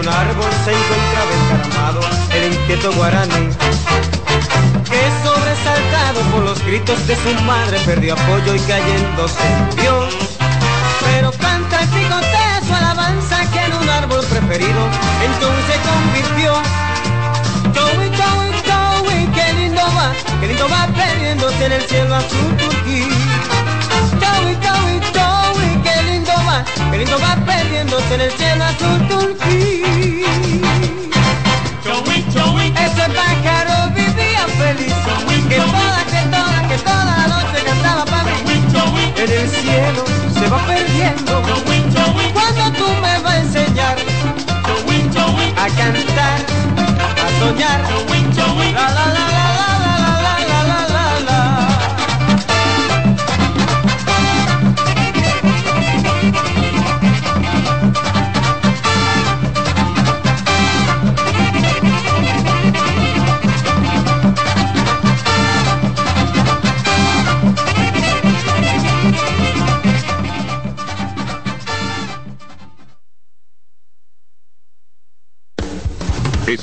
un árbol se encontraba encaramado el inquieto guaraní, que sobresaltado por los gritos de su madre perdió apoyo y cayendo se Dios. Pero canta el picoteo su alabanza que en un árbol preferido entonces convirtió. Joey, Joey, Joey, qué lindo va, qué lindo va perdiéndose en el cielo azul turquí. Joey, Joey, Joey, va, qué lindo va perdiéndose en el cielo azul turquí. Ese pájaro vivía feliz, que toda, que toda, que toda la noche cantaba para mí. En el cielo se va perdiendo, cuando tú me vas a enseñar a cantar, a soñar. La la la la la la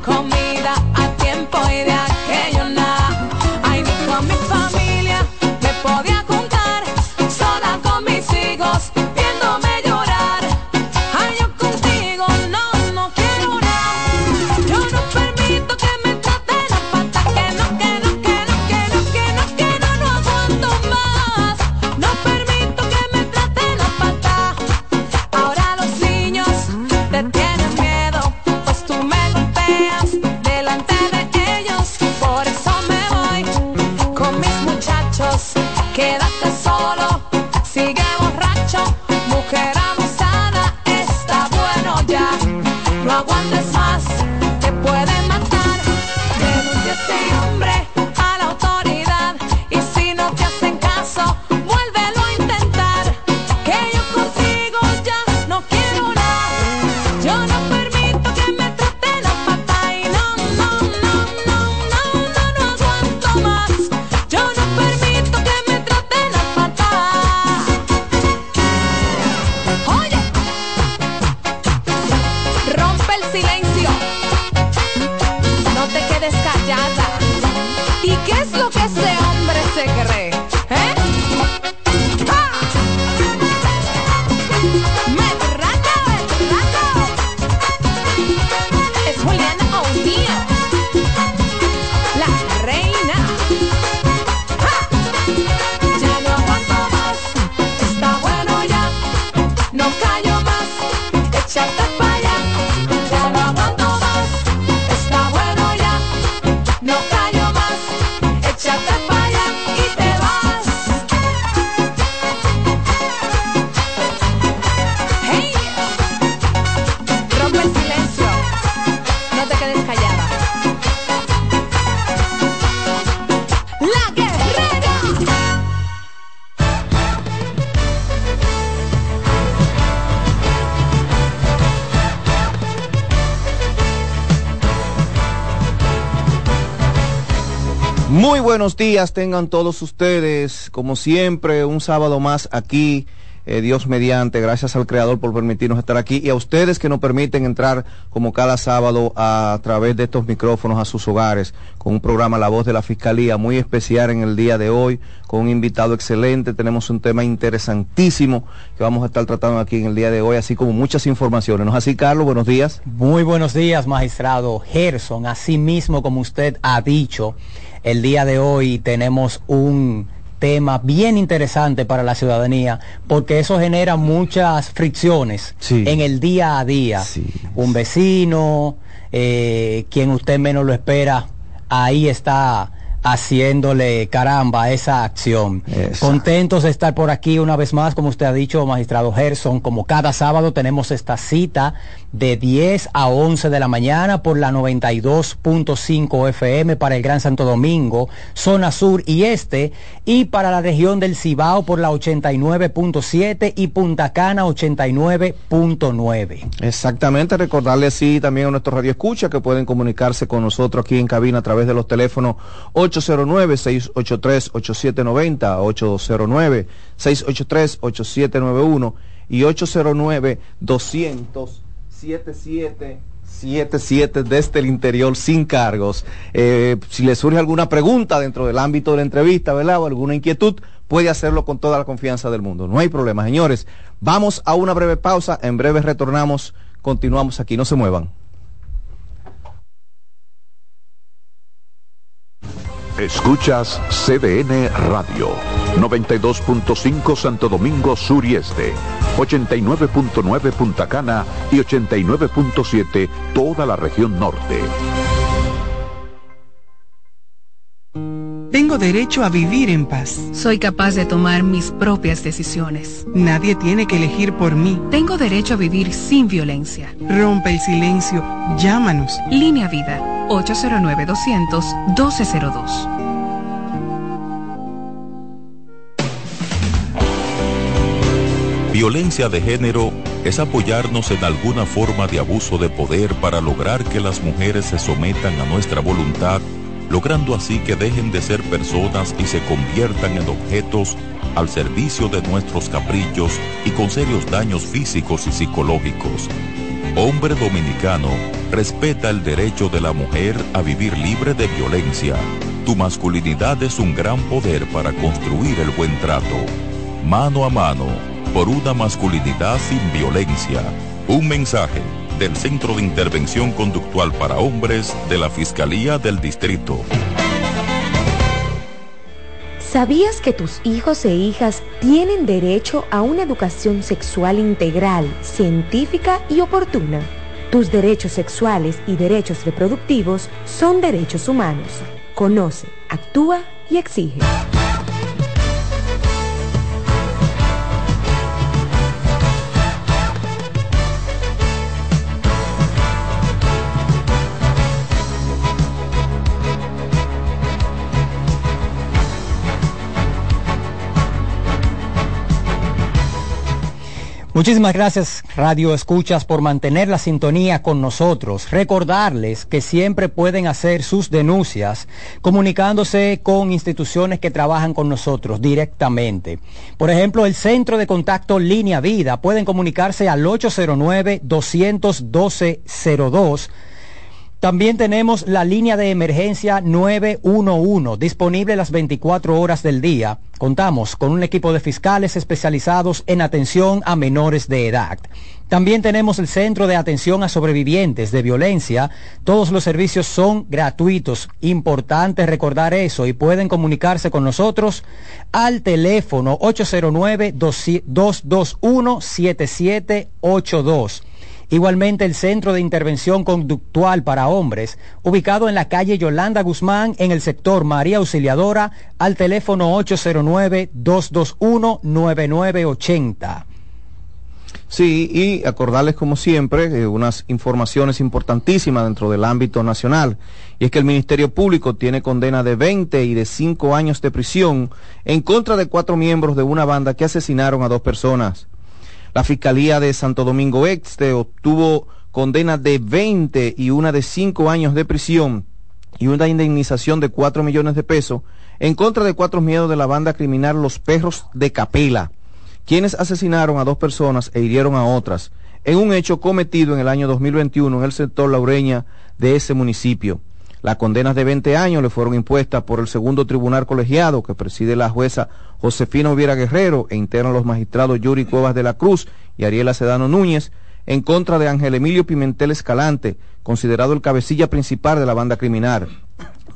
Comida a tiempo y Muy buenos días tengan todos ustedes, como siempre, un sábado más aquí, eh, Dios mediante, gracias al Creador por permitirnos estar aquí y a ustedes que nos permiten entrar como cada sábado a, través de estos micrófonos a sus hogares con un programa La Voz de la Fiscalía muy especial en el día de hoy, con un invitado excelente, tenemos un tema interesantísimo que vamos a estar tratando aquí en el día de hoy, así como muchas informaciones. ¿No es así, Carlos? Buenos días. Muy buenos días, magistrado Gerson. Así mismo como usted ha dicho, el día de hoy tenemos un tema bien interesante para la ciudadanía porque eso genera muchas fricciones Sí. en el día a día. Sí. Un vecino, eh, quien usted menos lo espera, ahí está haciéndole caramba esa acción. Exacto. Contentos de estar por aquí una vez más, como usted ha dicho, magistrado Gerson, como cada sábado tenemos esta cita de 10 a 11 de la mañana por la 92.5 FM para el Gran Santo Domingo, zona sur y este, y para la región del Cibao por la 89.7 y Punta Cana 89.9. Exactamente, recordarle así también a nuestro radio escucha que pueden comunicarse con nosotros aquí en cabina a través de los teléfonos 809-683-8790, 809-683-8791 y 809-200-7777 desde el interior sin cargos. Eh, si le surge alguna pregunta dentro del ámbito de la entrevista, ¿verdad? O alguna inquietud, puede hacerlo con toda la confianza del mundo. No hay problema, señores. Vamos a una breve pausa, en breve retornamos, continuamos aquí, no se muevan. Escuchas CDN Radio, 92.5 Santo Domingo Sur y Este, 89.9 Punta Cana y 89.7 toda la región norte. Tengo derecho a vivir en paz. Soy capaz de tomar mis propias decisiones. Nadie tiene que elegir por mí. Tengo derecho a vivir sin violencia. Rompe el silencio. Llámanos. Línea Vida, 809-200-1202. Violencia de género es apoyarnos en alguna forma de abuso de poder para lograr que las mujeres se sometan a nuestra voluntad, logrando así que dejen de ser personas y se conviertan en objetos al servicio de nuestros caprichos y con serios daños físicos y psicológicos. Hombre dominicano, respeta el derecho de la mujer a vivir libre de violencia. Tu masculinidad es un gran poder para construir el buen trato. Mano a mano, por una masculinidad sin violencia. Un mensaje del Centro de Intervención Conductual para Hombres de la Fiscalía del Distrito. ¿Sabías que tus hijos e hijas tienen derecho a una educación sexual integral, científica y oportuna? Tus derechos sexuales y derechos reproductivos son derechos humanos. Conoce, actúa y exige. Muchísimas gracias Radio Escuchas por mantener la sintonía con nosotros. Recordarles que siempre pueden hacer sus denuncias comunicándose con instituciones que trabajan con nosotros directamente. Por ejemplo, el Centro de Contacto Línea Vida. Pueden comunicarse al 809-212-02 También tenemos la línea de emergencia 911, disponible las 24 horas del día. Contamos con un equipo de fiscales especializados en atención a menores de edad. También tenemos el Centro de Atención a Sobrevivientes de Violencia. Todos los servicios son gratuitos. Importante recordar eso y pueden comunicarse con nosotros al teléfono 809-221-7782. Igualmente el Centro de Intervención Conductual para Hombres, ubicado en la calle Yolanda Guzmán, en el sector María Auxiliadora, al teléfono 809-221-9980. Sí, y acordarles como siempre eh, unas informaciones importantísimas dentro del ámbito nacional. Y es que el Ministerio Público tiene condena de 20 y de 5 años de prisión en contra de cuatro miembros de una banda que asesinaron a dos personas. La Fiscalía de Santo Domingo Este obtuvo condena de 20 y una de 5 años de prisión y una indemnización de 4 millones de pesos en contra de cuatro miembros de la banda criminal Los Perros de Capela, quienes asesinaron a dos personas e hirieron a otras en un hecho cometido en el año 2021 en el sector laureña de ese municipio. Las condenas de 20 años le fueron impuestas por el segundo tribunal colegiado que preside la jueza Josefina Oviera Guerrero e internan los magistrados Yuri Cuevas de la Cruz y Ariela Sedano Núñez en contra de Ángel Emilio Pimentel Escalante, considerado el cabecilla principal de la banda criminal.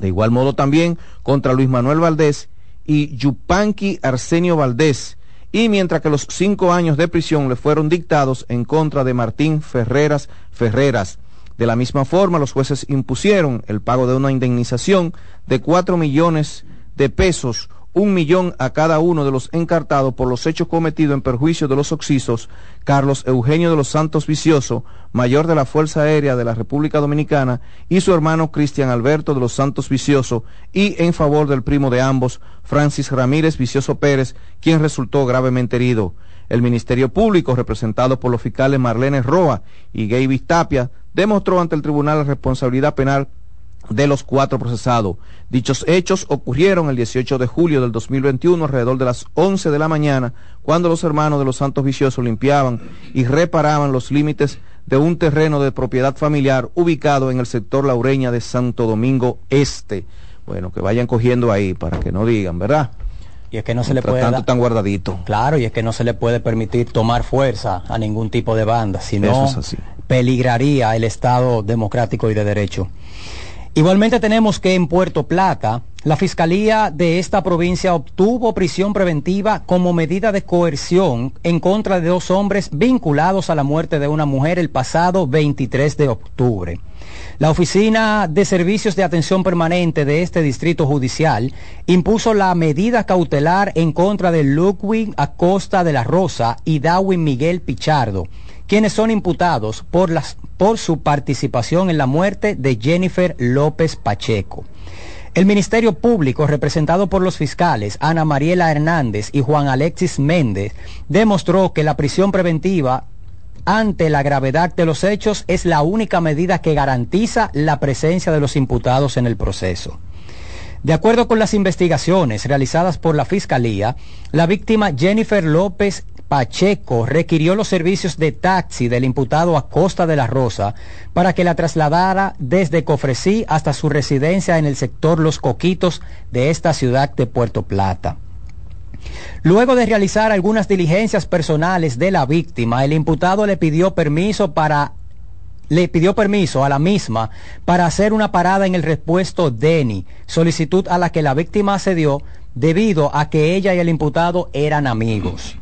De igual modo también contra Luis Manuel Valdés y Yupanqui Arsenio Valdés, y mientras que los cinco años de prisión le fueron dictados en contra de Martín Ferreras Ferreras, de la misma forma, los jueces impusieron el pago de una indemnización de cuatro millones de pesos, un millón a cada uno de los encartados por los hechos cometidos en perjuicio de los oxisos Carlos Eugenio de los Santos Vicioso, mayor de la Fuerza Aérea de la República Dominicana, y su hermano Cristian Alberto de los Santos Vicioso, y en favor del primo de ambos, Francis Ramírez Vicioso Pérez, quien resultó gravemente herido. El Ministerio Público, representado por los fiscales Marlene Roa y Gaby Tapia, demostró ante el tribunal la responsabilidad penal de los cuatro procesados. Dichos hechos ocurrieron el 18 de julio del 2021 alrededor de las 11 de la mañana, cuando los hermanos de los Santos Viciosos limpiaban y reparaban los límites de un terreno de propiedad familiar ubicado en el sector Laureña de Santo Domingo Este. Bueno, que vayan cogiendo ahí para que no digan, ¿verdad? Y es que no se le puede tanto tan guardadito. Claro, y es que no se le puede permitir tomar fuerza a ningún tipo de banda, sino Eso es así. peligraría el Estado democrático y de derecho. Igualmente tenemos que en Puerto Plata, la Fiscalía de esta provincia obtuvo prisión preventiva como medida de coerción en contra de dos hombres vinculados a la muerte de una mujer el pasado 23 de octubre. La Oficina de Servicios de Atención Permanente de este distrito judicial impuso la medida cautelar en contra de Ludwig Acosta de la Rosa y Darwin Miguel Pichardo, quienes son imputados por, su participación en la muerte de Jennifer López Pacheco. El Ministerio Público, representado por los fiscales Ana Mariela Hernández y Juan Alexis Méndez, demostró que la prisión preventiva ante la gravedad de los hechos es la única medida que garantiza la presencia de los imputados en el proceso. De acuerdo con las investigaciones realizadas por la Fiscalía, la víctima Jennifer López Pacheco requirió los servicios de taxi del imputado a Costa de la Rosa para que la trasladara desde Cofresí hasta su residencia en el sector Los Coquitos de esta ciudad de Puerto Plata. Luego de realizar algunas diligencias personales de la víctima, el imputado le pidió permiso para le pidió permiso a la misma para hacer una parada en el repuesto Deni, solicitud a la que la víctima accedió debido a que ella y el imputado eran amigos.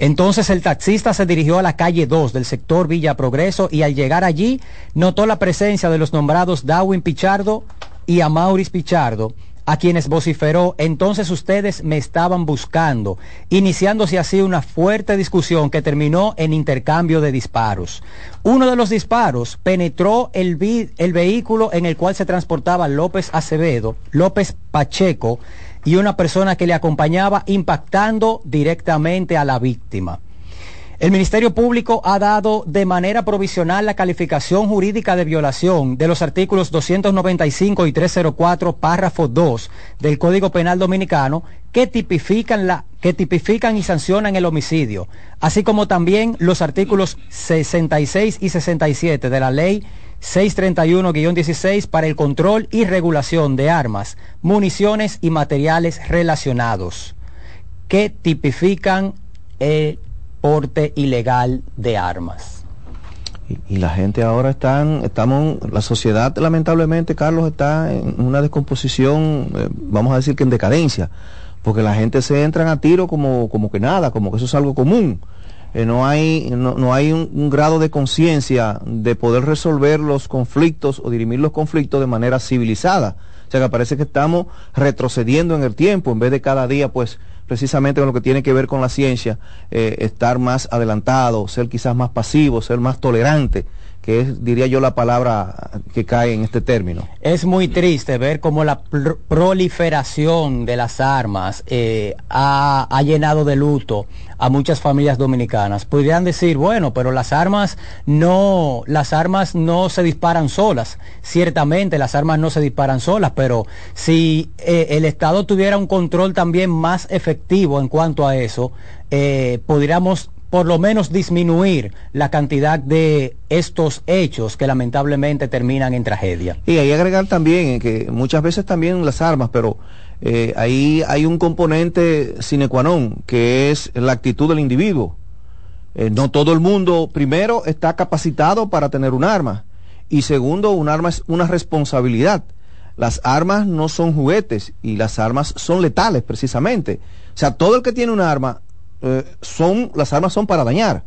Entonces el taxista se dirigió a la calle 2 del sector Villa Progreso y al llegar allí notó la presencia de los nombrados Darwin Pichardo y Amauris Pichardo, a quienes vociferó, entonces ustedes me estaban buscando, iniciándose así una fuerte discusión que terminó en intercambio de disparos. Uno de los disparos penetró el, el vehículo en el cual se transportaba López Acevedo, López Pacheco y una persona que le acompañaba impactando directamente a la víctima. El Ministerio Público ha dado de manera provisional la calificación jurídica de violación de los artículos 295 y 304, párrafo 2 del Código Penal Dominicano que tipifican, la, que tipifican y sancionan el homicidio, así como también los artículos 66 y 67 de la Ley 631-16 para el control y regulación de armas, municiones y materiales relacionados que tipifican el porte ilegal de armas. Y, la gente ahora están, estamos, la sociedad lamentablemente, Carlos, está en una descomposición, eh, vamos a decir que en decadencia, porque la gente se entran a tiro como, como que nada, como que eso es algo común. Eh, no hay, no, no hay un, grado de conciencia de poder resolver los conflictos o dirimir los conflictos de manera civilizada. O sea que parece que estamos retrocediendo en el tiempo en vez de cada día, pues, precisamente con lo que tiene que ver con la ciencia, eh, estar más adelantado, ser quizás más pasivo, ser más tolerante, que es, diría yo, la palabra que cae en este término. Es muy triste ver cómo la pr- proliferación de las armas eh, ha, ha llenado de luto a muchas familias dominicanas. Podrían decir, bueno, pero las armas no, las armas no se disparan solas. Ciertamente las armas no se disparan solas, pero si eh, el Estado tuviera un control también más efectivo en cuanto a eso, eh, podríamos por lo menos disminuir la cantidad de estos hechos que lamentablemente terminan en tragedia. Y ahí agregar también que muchas veces también las armas, pero eh, ahí hay un componente sine qua non, que es la actitud del individuo. Eh, no todo el mundo, primero, está capacitado para tener un arma. Y segundo, un arma es una responsabilidad. Las armas no son juguetes y las armas son letales precisamente. O sea, todo el que tiene un arma, eh, son, las armas son para dañar.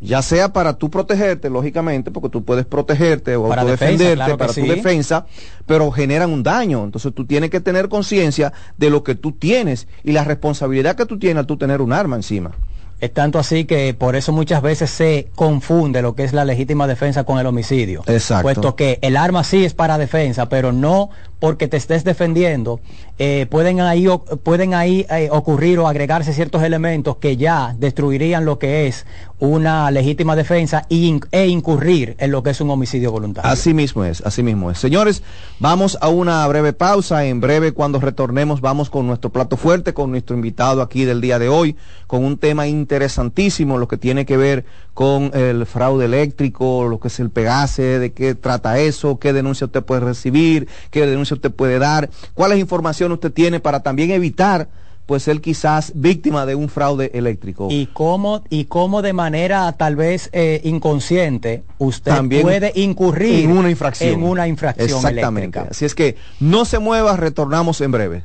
Ya sea para tú protegerte, lógicamente, porque tú puedes protegerte o Para defensa, defenderte claro que para tu defensa, pero generan un daño. Entonces tú tienes que tener conciencia de lo que tú tienes y la responsabilidad que tú tienes al tú tener un arma encima. Es tanto así que por eso muchas veces se confunde lo que es la legítima defensa con el homicidio. Exacto. Puesto que el arma sí es para defensa, pero no porque te estés defendiendo. eh, pueden ahí, o- pueden ahí eh, ocurrir o agregarse ciertos elementos que ya destruirían lo que es una legítima defensa e, e incurrir en lo que es un homicidio voluntario. Así mismo es, así mismo es. Señores, vamos a una breve pausa. En breve, cuando retornemos, vamos con nuestro plato fuerte, con nuestro invitado aquí del día de hoy, con un tema interesantísimo, lo que tiene que ver con el fraude eléctrico, lo que es el Pegase, de qué trata eso, qué denuncia usted puede recibir, qué denuncia usted puede dar, cuáles información usted tiene para también evitar pues ser quizás víctima de un fraude eléctrico. y cómo y cómo de manera tal vez eh, inconsciente usted También puede incurrir en una infracción. en una infracción Exactamente. eléctrica. Así es que no se mueva, retornamos en breve.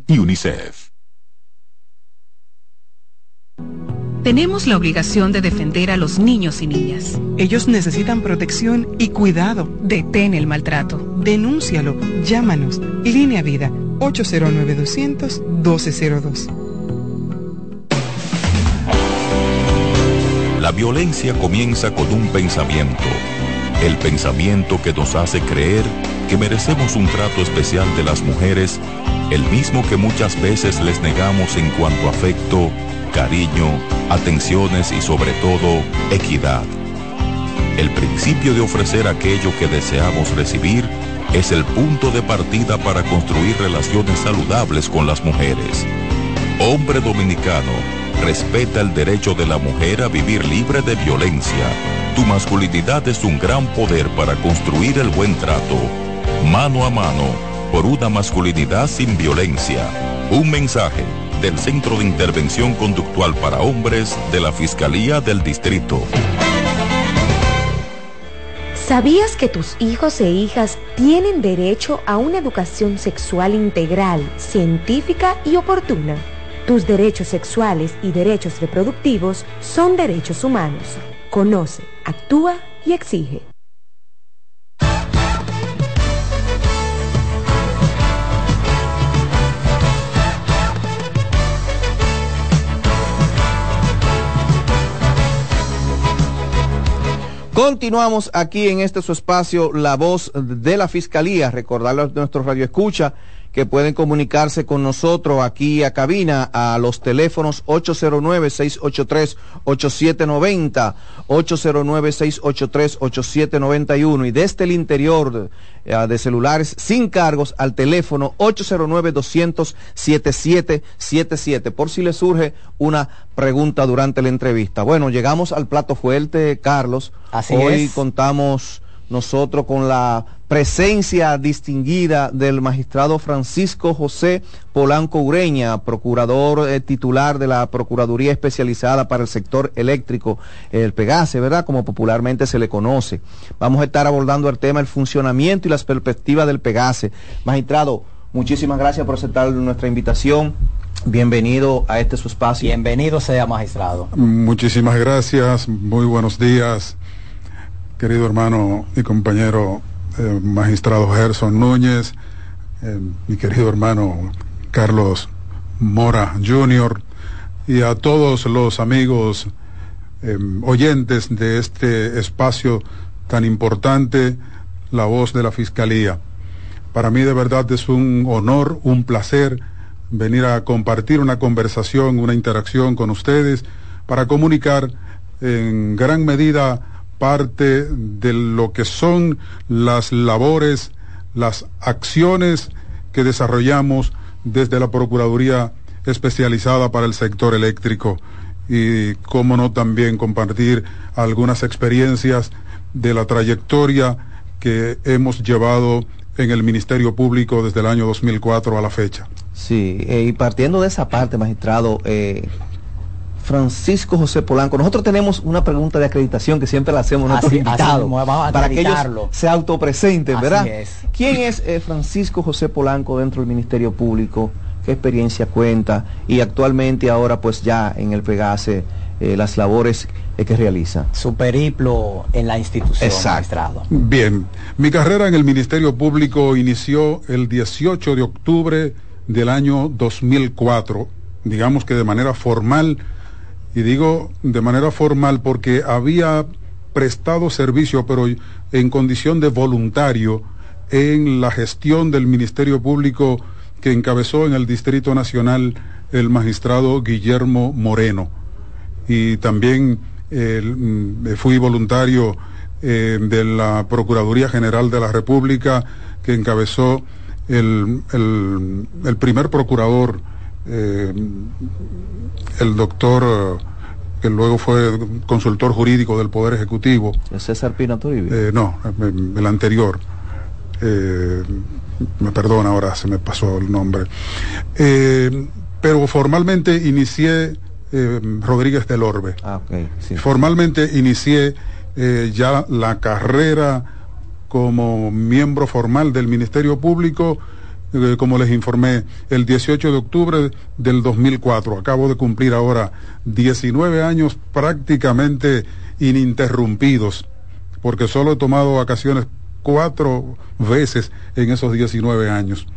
y UNICEF. Tenemos la obligación de defender a los niños y niñas. Ellos necesitan protección y cuidado. Detén el maltrato. Denúncialo. Llámanos. Línea Vida 809-200-1202. La violencia comienza con un pensamiento. El pensamiento que nos hace creer que merecemos un trato especial de las mujeres, el mismo que muchas veces les negamos en cuanto a afecto, cariño, atenciones y sobre todo equidad. El principio de ofrecer aquello que deseamos recibir es el punto de partida para construir relaciones saludables con las mujeres. Hombre dominicano, respeta el derecho de la mujer a vivir libre de violencia. Tu masculinidad es un gran poder para construir el buen trato. Mano a mano, por una masculinidad sin violencia. Un mensaje del Centro de Intervención Conductual para Hombres de la Fiscalía del Distrito. ¿Sabías que tus hijos e hijas tienen derecho a una educación sexual integral, científica y oportuna? Tus derechos sexuales y derechos reproductivos son derechos humanos. Conoce, actúa y exige. Continuamos aquí en este su espacio, La Voz de la Fiscalía. Recordarle a nuestros radioescucha que pueden comunicarse con nosotros aquí a cabina a los teléfonos 809-683-8790, 809-683-8791 y desde el interior de, de, celulares sin cargos al teléfono 809-200-7777 por si le surge una pregunta durante la entrevista. Bueno, llegamos al plato fuerte, Carlos. Así Hoy es. contamos nosotros con la presencia distinguida del magistrado Francisco José Polanco Ureña, procurador eh, titular de la Procuraduría Especializada para el Sector Eléctrico, el Pegase, ¿verdad? Como popularmente se le conoce. Vamos a estar abordando el tema, el funcionamiento y las perspectivas del Pegase. Magistrado, muchísimas gracias por aceptar nuestra invitación. Bienvenido a este su espacio. Bienvenido sea, magistrado. Muchísimas gracias, muy buenos días, querido hermano y compañero eh, magistrado Gerson Núñez, eh, mi querido hermano Carlos Mora Jr. y a todos los amigos eh, oyentes de este espacio tan importante, la voz de la Fiscalía. Para mí de verdad es un honor, un placer venir a compartir una conversación, una interacción con ustedes para comunicar en gran medida parte de lo que son las labores, las acciones que desarrollamos desde la Procuraduría especializada para el sector eléctrico y, cómo no, también compartir algunas experiencias de la trayectoria que hemos llevado en el Ministerio Público desde el año 2004 a la fecha. Sí, eh, y partiendo de esa parte, magistrado, eh, Francisco José Polanco, nosotros tenemos una pregunta de acreditación que siempre la hacemos a nuestros Así- invitados así mismo, vamos a para que ellos se autopresenten, Así ¿verdad? es. ¿Quién es eh, Francisco José Polanco dentro del Ministerio Público? ¿Qué experiencia cuenta? Y actualmente ahora pues ya en el Pegase eh, las labores eh, que realiza. Su periplo en la institución, Exacto. magistrado. Bien, mi carrera en el Ministerio Público inició el 18 de octubre del año 2004, digamos que de manera formal, y digo de manera formal porque había prestado servicio, pero en condición de voluntario, en la gestión del Ministerio Público que encabezó en el Distrito Nacional el magistrado Guillermo Moreno. Y también mm, fui voluntario eh, de la Procuraduría General de la República que encabezó el- el primer procurador, eh, el doctor, eh, que luego fue consultor jurídico del Poder Ejecutivo. César Pina Toribio. Eh, no, el anterior. Eh, me perdona, ahora se me pasó el nombre. Eh, pero formalmente inicié eh, Rodríguez del Orbe. Ah, ok, sí. Formalmente inicié eh, ya la carrera como miembro formal del Ministerio Público, eh, como les informé, el 18 de octubre del 2004. Acabo de cumplir ahora 19 años prácticamente ininterrumpidos, porque solo he tomado vacaciones cuatro veces en esos 19 años.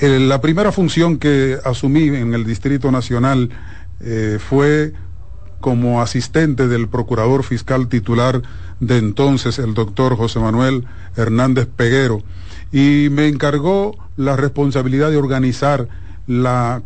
Eh, la primera función que asumí en el Distrito Nacional eh, fue como asistente del procurador fiscal titular de entonces, el doctor José Manuel Hernández Peguero, y me encargó la responsabilidad de organizar la,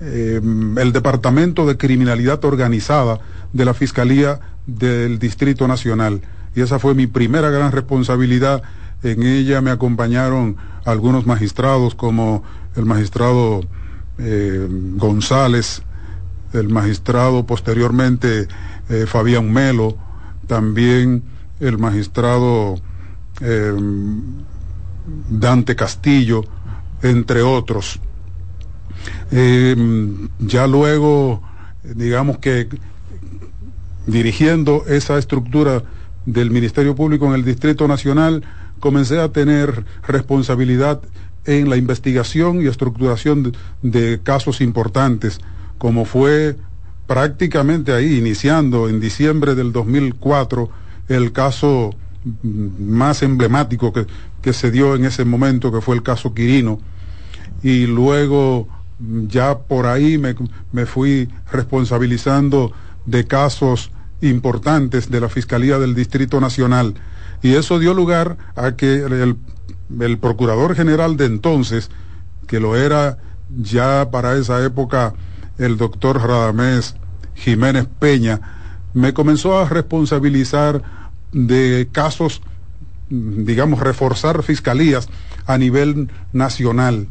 eh, el Departamento de Criminalidad Organizada de la Fiscalía del Distrito Nacional. Y esa fue mi primera gran responsabilidad. En ella me acompañaron algunos magistrados como el magistrado eh, González, el magistrado posteriormente eh, Fabián Melo, también el magistrado eh, Dante Castillo, entre otros. Eh, ya luego, digamos que dirigiendo esa estructura del Ministerio Público en el Distrito Nacional, comencé a tener responsabilidad en la investigación y estructuración de, de casos importantes, como fue prácticamente ahí, iniciando en diciembre del 2004, el caso más emblemático que, que se dio en ese momento, que fue el caso Quirino, y luego ya por ahí me, me fui responsabilizando de casos importantes de la Fiscalía del Distrito Nacional. Y eso dio lugar a que el, el, Procurador General de entonces, que lo era ya para esa época el doctor Radamés Jiménez Peña, me comenzó a responsabilizar de casos, digamos, reforzar fiscalías a nivel nacional.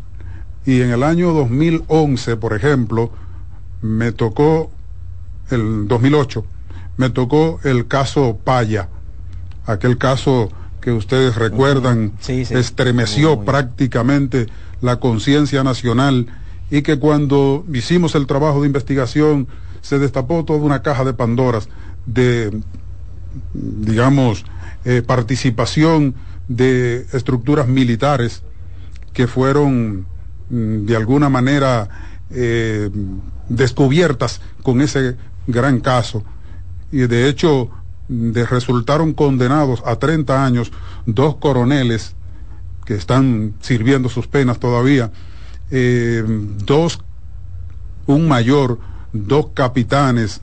Y en el año 2011, por ejemplo, me tocó, el 2008, me tocó el caso Paya, aquel caso que ustedes recuerdan, sí, sí. estremeció muy, prácticamente la conciencia nacional y que cuando hicimos el trabajo de investigación se destapó toda una caja de Pandoras de, digamos, eh, participación de estructuras militares que fueron mm, de alguna manera eh, descubiertas con ese gran caso. Y de hecho, resultaron condenados a 30 años dos coroneles que están sirviendo sus penas todavía, eh, dos, un mayor, dos capitanes,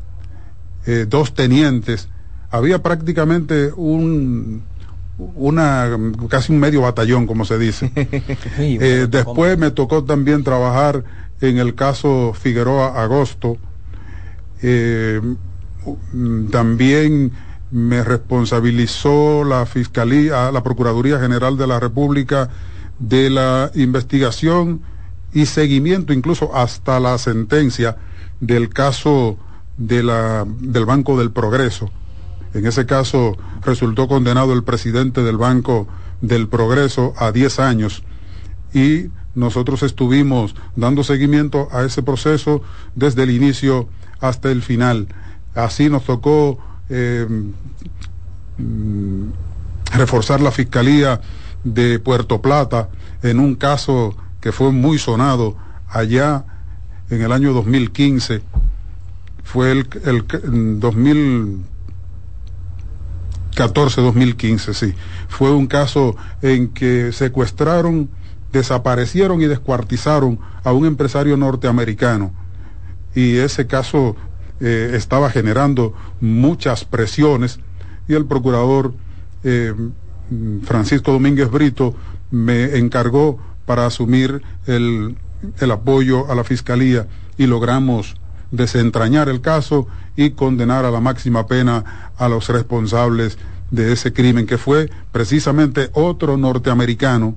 dos tenientes, había prácticamente un una casi un medio batallón como se dice. Sí, eh, después me tocó también trabajar en el caso Figueroa Agosto. Eh, también me responsabilizó la Fiscalía, la Procuraduría General de la República de la investigación y seguimiento incluso hasta la sentencia del caso de la, del Banco del Progreso. En ese caso resultó condenado el presidente del Banco del Progreso a 10 años y nosotros estuvimos dando seguimiento a ese proceso desde el inicio hasta el final. Así nos tocó eh, mm, reforzar la Fiscalía de Puerto Plata en un caso que fue muy sonado allá en el año 2015. Fue el, el 2000, 14-2015, sí. Fue un caso en que secuestraron, desaparecieron y descuartizaron a un empresario norteamericano. Y ese caso eh, estaba generando muchas presiones y el procurador eh, Francisco Domínguez Brito me encargó para asumir el, el apoyo a la Fiscalía y logramos desentrañar el caso y condenar a la máxima pena a los responsables de ese crimen, que fue precisamente otro norteamericano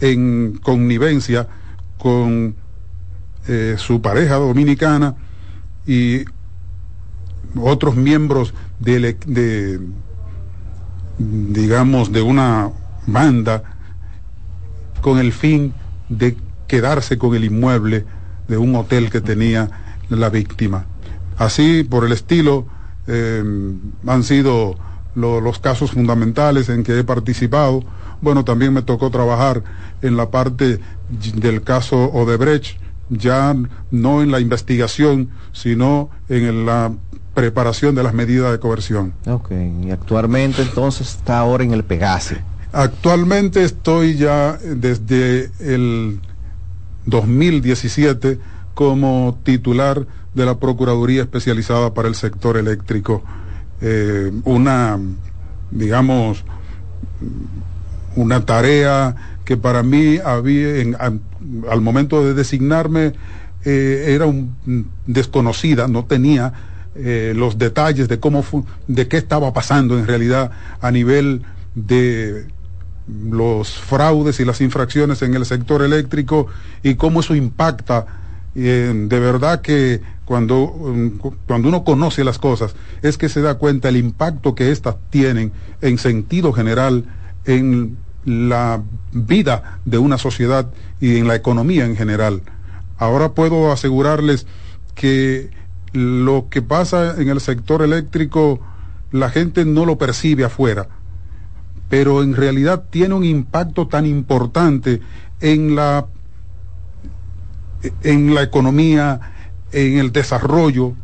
en connivencia con eh, su pareja dominicana y otros miembros de, de, digamos, de una banda con el fin de quedarse con el inmueble de un hotel que tenía la víctima. Así, por el estilo, eh, han sido lo, los casos fundamentales en que he participado. Bueno, también me tocó trabajar en la parte del caso Odebrecht, ya no en la investigación, sino en la preparación de las medidas de coerción. Ok, y actualmente entonces está ahora en el Pegase. Actualmente estoy ya desde el 2017 como titular de la Procuraduría Especializada para el Sector Eléctrico. Eh, una, digamos, una tarea que para mí había, en, al momento de designarme, eh, era un, desconocida, no tenía eh, los detalles de cómo de qué estaba pasando en realidad a nivel de los fraudes y las infracciones en el sector eléctrico y cómo eso impacta eh, de verdad que cuando, cuando uno conoce las cosas es que se da cuenta el impacto que éstas tienen en sentido general en la vida de una sociedad y en la economía en general. Ahora puedo asegurarles que lo que pasa en el sector eléctrico, la gente no lo percibe afuera, pero en realidad tiene un impacto tan importante en la, en la economía, en el desarrollo,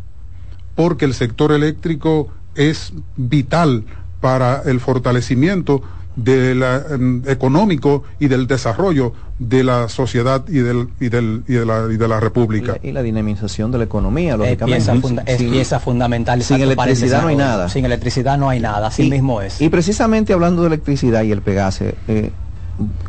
porque el sector eléctrico es vital para el fortalecimiento del mm, económico y del desarrollo de la sociedad y, del, y, del, y, de, la, y de la república. Y la, y la dinamización de la economía, lógicamente. Es pieza, funda es Sin- pieza fundamental. sin electricidad no hay nada. Sin electricidad no hay nada, así Y- mismo es. Y precisamente hablando de electricidad y el Pegase, eh,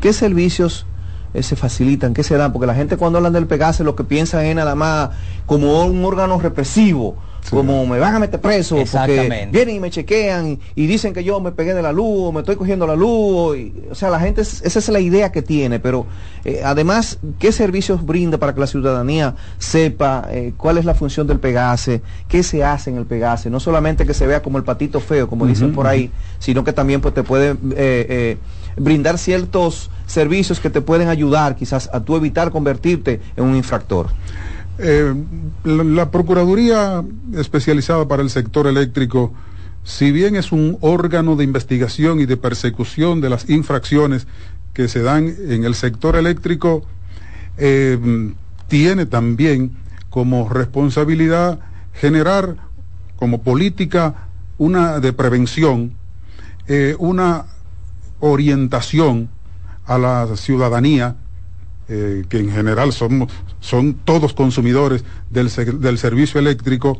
¿qué servicios eh, se facilitan? ¿Qué se dan? Porque la gente cuando hablan del Pegase lo que piensa es nada más como un órgano represivo. Como me van a meter preso porque vienen y me chequean y, dicen que yo me pegué de la luz o me estoy cogiendo la luz. o- y- o sea, la gente, es- esa es la idea que tiene, pero eh, además, ¿qué servicios brinda para que la ciudadanía sepa eh, cuál es la función del Pegase, qué se hace en el Pegase? No solamente que se vea como el patito feo, como dicen por ahí, sino que también pues te puede eh, brindar ciertos servicios que te pueden ayudar quizás a tú evitar convertirte en un infractor. Eh, la, Procuraduría especializada para el sector eléctrico, si bien es un órgano de investigación y de persecución de las infracciones que se dan en el sector eléctrico, eh, tiene también como responsabilidad generar como política una de prevención, eh, una orientación a la ciudadanía eh, que en general somos, son todos consumidores del, del servicio eléctrico,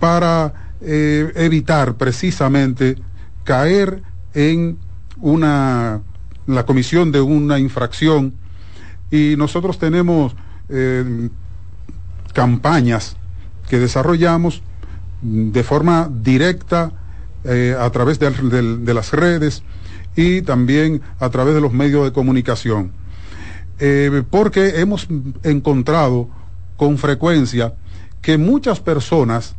para eh, evitar precisamente caer en una la comisión de una infracción. Y nosotros tenemos eh, campañas que desarrollamos de forma directa a través de las redes y también a través de los medios de comunicación. Eh, porque hemos encontrado con frecuencia que muchas personas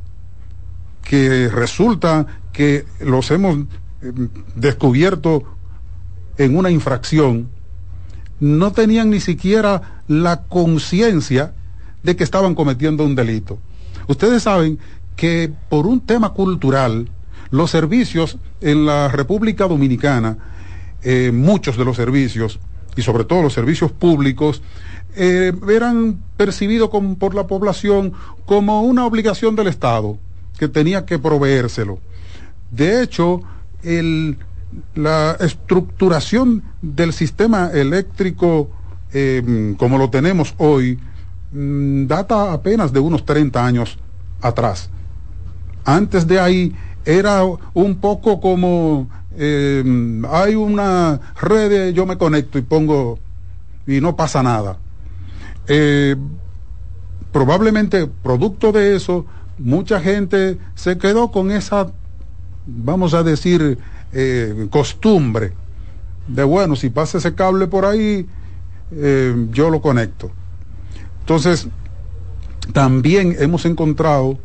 que resulta que los hemos eh, descubierto en una infracción, no tenían ni siquiera la conciencia de que estaban cometiendo un delito. Ustedes saben que por un tema cultural, los servicios en la República Dominicana, eh, muchos de los servicios, y sobre todo los servicios públicos, eh, eran percibidos por la población como una obligación del Estado, que tenía que proveérselo. De hecho, la estructuración del sistema eléctrico eh, como lo tenemos hoy mm, data apenas de unos 30 años atrás. Antes de ahí era un poco como eh, hay una red, yo me conecto y pongo y no pasa nada. Eh, probablemente producto de eso, mucha gente se quedó con esa, vamos a decir, eh, costumbre de, bueno, si pasa ese cable por ahí, eh, yo lo conecto. Entonces, también hemos encontrado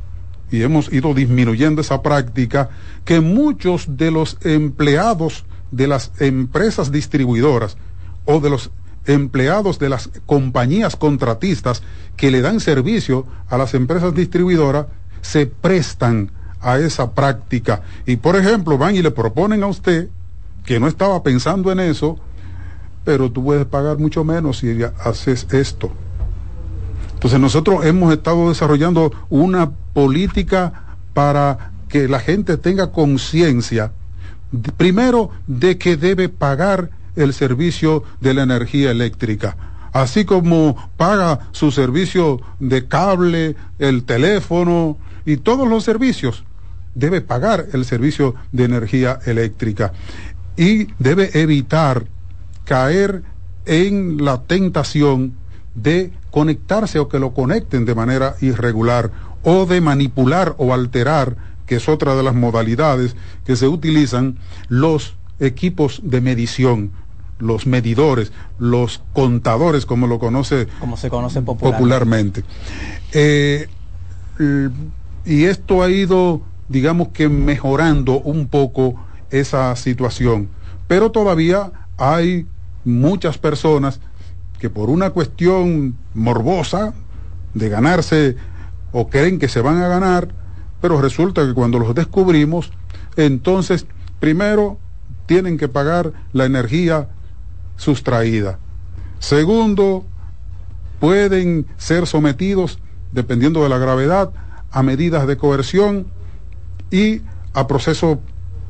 y hemos ido disminuyendo esa práctica que muchos de los empleados de las empresas distribuidoras o de los empleados de las compañías contratistas que le dan servicio a las empresas distribuidoras se prestan a esa práctica. Y por ejemplo van y le proponen a usted que no estaba pensando en eso pero tú puedes pagar mucho menos si haces esto entonces nosotros hemos estado desarrollando una política para que la gente tenga conciencia, primero, de que debe pagar el servicio de la energía eléctrica. Así como paga su servicio de cable, el teléfono y todos los servicios, debe pagar el servicio de energía eléctrica. Y debe evitar caer en la tentación de conectarse o que lo conecten de manera irregular o de manipular o alterar, que es otra de las modalidades que se utilizan, los equipos de medición, los medidores, los contadores, como lo conoce como se conoce popularmente. popularmente. Eh, y esto ha ido, digamos que mejorando un poco esa situación. Pero todavía hay muchas personas que por una cuestión morbosa de ganarse o creen que se van a ganar, pero resulta que cuando los descubrimos, entonces primero tienen que pagar la energía sustraída. Segundo, pueden ser sometidos, dependiendo de la gravedad, a medidas de coerción y a proceso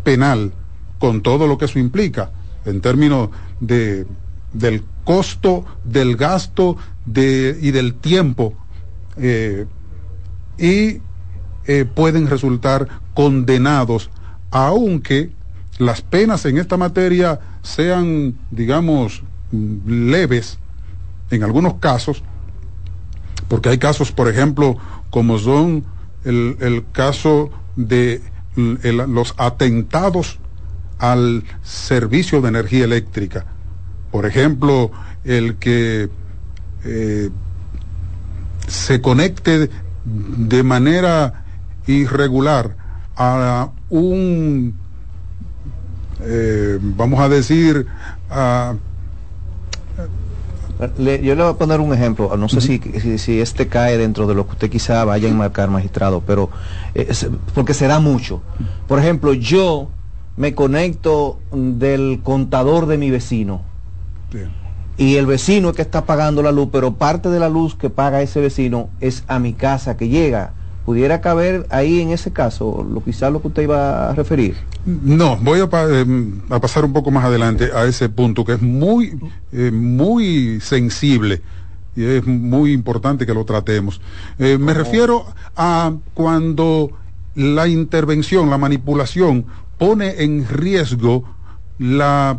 penal, con todo lo que eso implica, en términos de, del costo, del gasto de, y del tiempo. eh, y eh, pueden resultar condenados, aunque las penas en esta materia sean, digamos, leves, en algunos casos, porque hay casos, por ejemplo, como son el, el caso de los atentados al servicio de energía eléctrica. Por ejemplo, el que eh, se conecte de manera irregular a un, eh, vamos a decir, a, Le- yo le voy a poner un ejemplo, no sé si, si, si este cae dentro de lo que usted quizá vaya a enmarcar, magistrado, pero eh, porque se da mucho. Por ejemplo, yo me conecto del contador de mi vecino y el vecino es que está pagando la luz, pero parte de la luz que paga ese vecino es a mi casa que llega. ¿Pudiera caber ahí en ese caso lo quizás lo que usted iba a referir? No, voy a, eh, a pasar un poco más adelante a ese punto que es muy, eh, muy sensible y es muy importante que lo tratemos. Eh, me refiero a cuando la intervención, la manipulación pone en riesgo la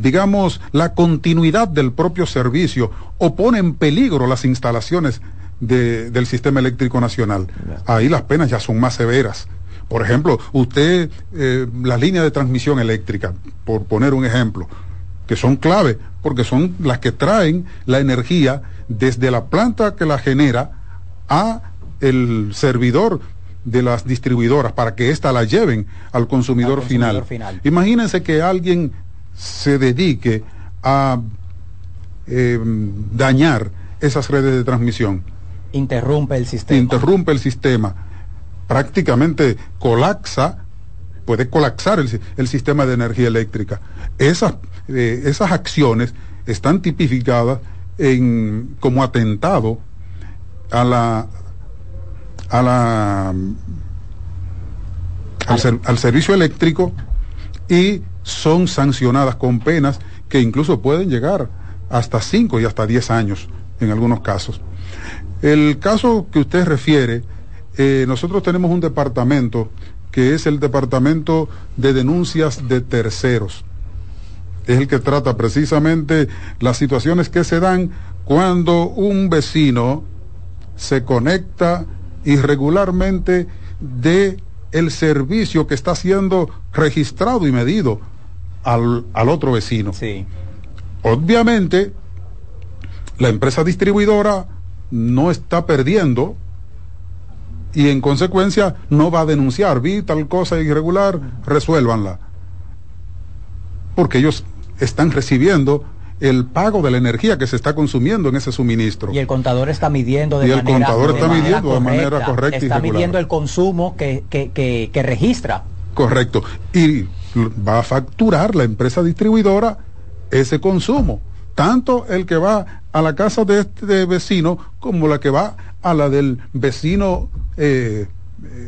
digamos, la continuidad del propio servicio o pone en peligro las instalaciones de- del sistema eléctrico nacional. Ahí las penas ya son más severas. Por ejemplo, usted, eh, las líneas de transmisión eléctrica, por poner un ejemplo, que son clave, porque son las que traen la energía desde la planta que la genera a el servidor de las distribuidoras para que ésta la lleven al consumidor, Al consumidor final. final. Imagínense que alguien se dedique a eh, dañar esas redes de transmisión, Interrumpe el sistema. interrumpe el sistema, prácticamente colapsa, puede colapsar el, el sistema de energía eléctrica. Esas, eh, esas acciones están tipificadas en, como atentado a la a la al, ser- al servicio eléctrico y son sancionadas con penas que incluso pueden llegar hasta 5 y hasta 10 años en algunos casos. El caso que usted refiere, eh, nosotros tenemos un departamento que es el Departamento de Denuncias de Terceros. Es el que trata precisamente las situaciones que se dan cuando un vecino se conecta irregularmente de el servicio que está siendo registrado y medido al, al otro vecino. Obviamente, la empresa distribuidora no está perdiendo y en consecuencia no va a denunciar, vi tal cosa irregular, resuélvanla. Porque ellos están recibiendo el pago de la energía que se está consumiendo en ese suministro. Y el contador está midiendo de Y el manera contador de está midiendo de manera correcta y Está regular. midiendo el consumo que, que, que, que registra. Correcto. Y va a facturar la empresa distribuidora ese consumo. Tanto el que va a la casa de este vecino como la que va a la del vecino eh,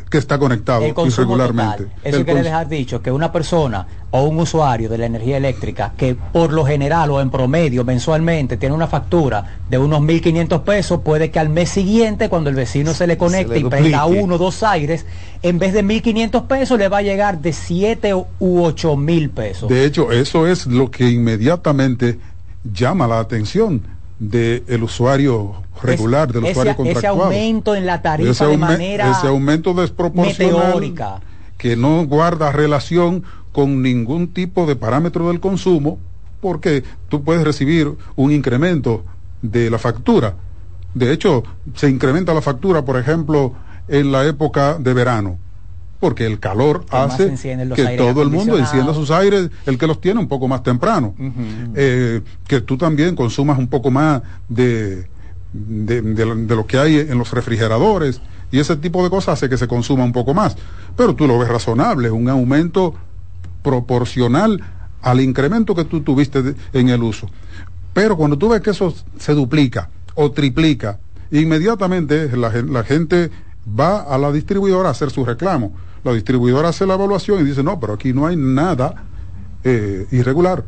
que está conectado El irregularmente. total. Eso El quiere dejar dicho que una persona o un usuario de la energía eléctrica que por lo general o en promedio mensualmente tiene una factura de unos 1.500 pesos, puede que al mes siguiente cuando el vecino se le conecte le y prenda uno o dos aires, en vez de 1.500 pesos le va a llegar de 7 u 8 mil pesos. De hecho, eso es lo que inmediatamente llama la atención del usuario regular, del ese, usuario ese contractuado. aumento en la tarifa ese, de manera ese aumento desproporcional meteórica. que no guarda relación con ningún tipo de parámetro del consumo, porque tú puedes recibir un incremento de la factura. De hecho, se incrementa la factura, por ejemplo, en la época de verano, porque el calor Que hace los que todo el mundo encienda sus aires, el que los tiene un poco más temprano. Eh, que tú también consumas un poco más de, de, lo- que hay en los refrigeradores y ese tipo de cosas hace que se consuma un poco más. Pero tú lo ves razonable, un aumento proporcional al incremento que tú tuviste en el uso. Pero cuando tú ves que eso se duplica o triplica, inmediatamente la gente va a la distribuidora a hacer su reclamo. La distribuidora hace la evaluación y dice, no, pero aquí no hay nada eh, irregular.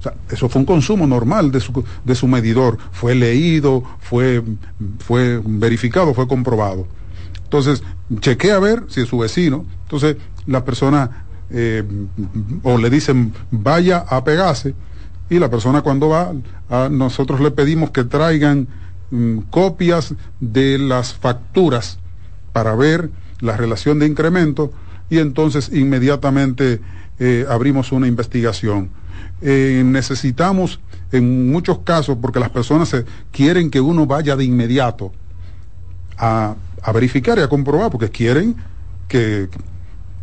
O sea, eso fue un consumo normal de su, de su medidor. Fue leído, fue, fue verificado, fue comprobado. Entonces, chequea a ver si es su vecino. Entonces, la persona eh, o le dicen vaya a pegarse y la persona cuando va, a nosotros le pedimos que traigan mm, copias de las facturas para ver la relación de incremento y entonces inmediatamente eh, abrimos una investigación. Eh, necesitamos en muchos casos, porque las personas se- quieren que uno vaya de inmediato a, a verificar y a comprobar, porque quieren que,